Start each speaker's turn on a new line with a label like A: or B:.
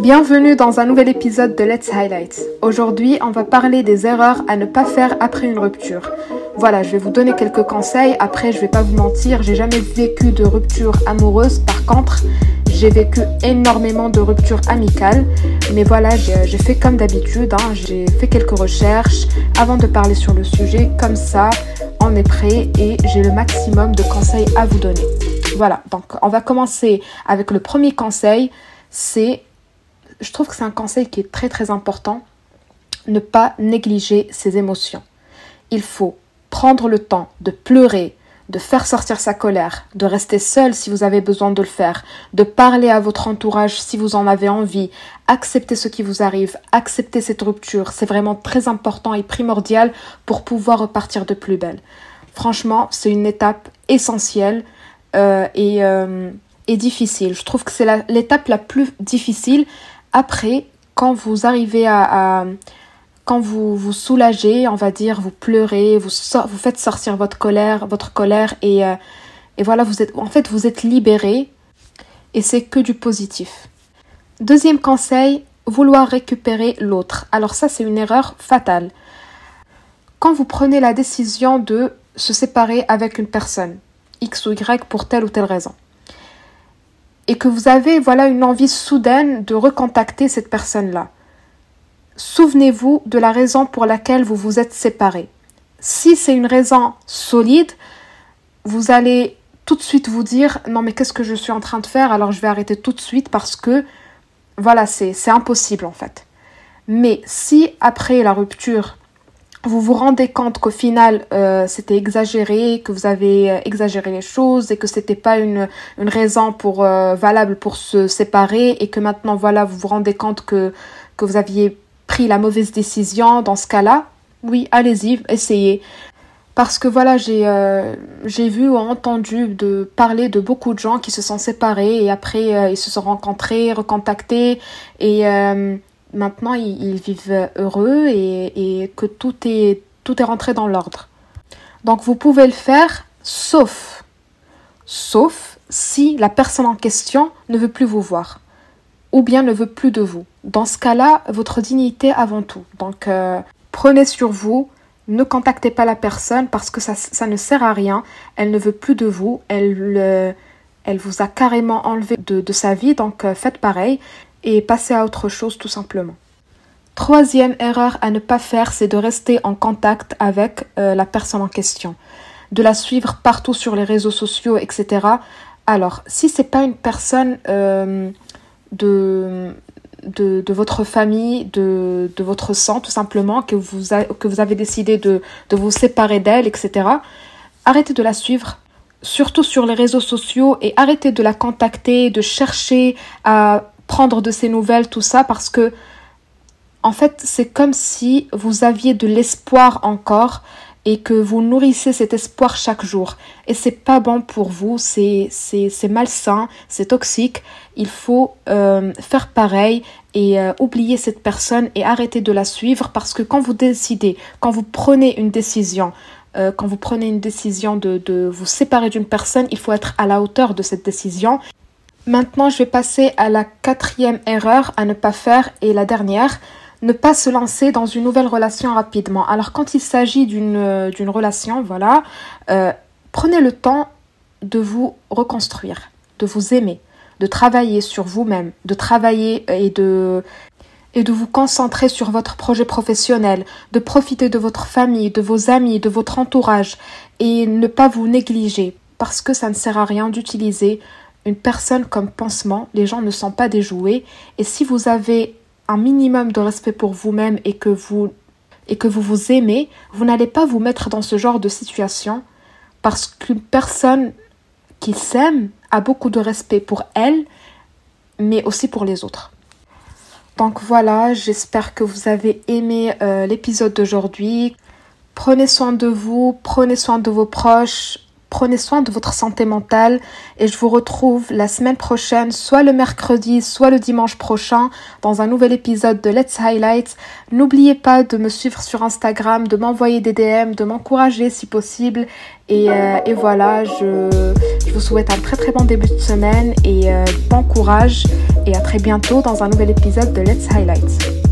A: Bienvenue dans un nouvel épisode de Let's Highlight. Aujourd'hui, on va parler des erreurs à ne pas faire après une rupture. Voilà, je vais vous donner quelques conseils. Après, je vais pas vous mentir, j'ai jamais vécu de rupture amoureuse. Par contre, j'ai vécu énormément de ruptures amicales. Mais voilà, j'ai fait comme d'habitude. Hein. j'ai fait quelques recherches avant de parler sur le sujet. Comme ça, on est prêt et j'ai le maximum de conseils à vous donner. Voilà, donc on va commencer avec le premier conseil. C'est je trouve que c'est un conseil qui est très très important. Ne pas négliger ses émotions. Il faut prendre le temps de pleurer, de faire sortir sa colère, de rester seul si vous avez besoin de le faire, de parler à votre entourage si vous en avez envie, accepter ce qui vous arrive, accepter cette rupture. C'est vraiment très important et primordial pour pouvoir repartir de plus belle. Franchement, c'est une étape essentielle euh, euh, et difficile. Je trouve que c'est l'étape la plus difficile après, quand vous arrivez à, quand vous vous soulagez, on va dire, vous pleurez, vous, faites sortir votre colère, votre colère et, euh, et voilà, vous êtes, en fait, vous êtes libéré et c'est que du positif. Deuxième conseil, vouloir récupérer l'autre. Alors ça, c'est une erreur fatale. Quand vous prenez la décision de se séparer avec une personne, X ou Y pour telle ou telle raison, et que vous avez voilà une envie soudaine de recontacter cette personne-là. Souvenez-vous de la raison pour laquelle vous vous êtes séparés. Si c'est une raison solide, vous allez tout de suite vous dire non mais qu'est-ce que je suis en train de faire? Alors je vais arrêter tout de suite parce que voilà c'est impossible en fait. Mais si après la rupture vous vous rendez compte qu'au final euh, c'était exagéré, que vous avez euh, exagéré les choses et que c'était pas une, une raison pour euh, valable pour se séparer et que maintenant voilà vous vous rendez compte que que vous aviez pris la mauvaise décision dans ce cas-là, oui allez-y essayez. Parce que voilà j'ai j'ai vu ou entendu de parler de beaucoup de gens qui se sont séparés et après ils se sont rencontrés, recontactés et maintenant ils, vivent heureux et, que tout est, tout est rentré dans l'ordre. Donc vous pouvez le faire sauf, sauf si la personne en question ne veut plus vous voir ou bien ne veut plus de vous. Dans ce cas-là, votre dignité avant tout. Donc euh, prenez sur vous, ne contactez pas la personne parce que ça, ça, ne sert à rien. Elle ne veut plus de vous. Elle, euh, elle vous a carrément enlevé de, de sa vie. Donc euh, faites pareil et passer à autre chose tout simplement. Troisième erreur à ne pas faire, c'est de rester en contact avec euh, la personne en question, de la suivre partout sur les réseaux sociaux, etc. Alors, si c'est pas une personne euh, de, de, votre famille, de, de, votre sang, tout simplement, que vous, que vous avez décidé de, de vous séparer d'elle, etc., arrêtez de la suivre, surtout sur les réseaux sociaux, et arrêtez de la contacter, de chercher à prendre de ses nouvelles, tout ça, parce que, en fait, c'est comme si vous aviez de l'espoir encore et que vous nourrissez cet espoir chaque jour. Et c'est pas bon pour vous, c'est, malsain, c'est toxique. Il faut euh, faire pareil et euh, oublier cette personne et arrêter de la suivre parce que quand vous décidez, quand vous prenez une décision, euh, quand vous prenez une décision de, de vous séparer d'une personne, il faut être à la hauteur de cette décision Maintenant, je vais passer à la quatrième erreur à ne pas faire et la dernière, ne pas se lancer dans une nouvelle relation rapidement. Alors quand il s'agit d'une euh, relation, voilà, euh, prenez le temps de vous reconstruire, de vous aimer, de travailler sur vous-même, de travailler et de et de vous concentrer sur votre projet professionnel, de profiter de votre famille, de vos amis, de votre entourage et ne pas vous négliger parce que ça ne sert à rien d'utiliser une personne comme pansement, les gens ne sont pas déjoués. Et si vous avez un minimum de respect pour vous-même et que vous et que vous vous aimez, vous n'allez pas vous mettre dans ce genre de situation parce qu'une personne qui s'aime a beaucoup de respect pour elle, mais aussi pour les autres. Donc voilà, j'espère que vous avez aimé euh, l'épisode d'aujourd'hui. Prenez soin de vous, prenez soin de vos proches, Prenez soin de votre santé mentale et je vous retrouve la semaine prochaine, soit le mercredi, soit le dimanche prochain, dans un nouvel épisode de Let's Highlight. N'oubliez pas de me suivre sur Instagram, de m'envoyer des DM, de m'encourager si possible. Et, euh, voilà, je, je vous souhaite un très très bon début de semaine et bon courage et à très bientôt dans un nouvel épisode de Let's Highlight.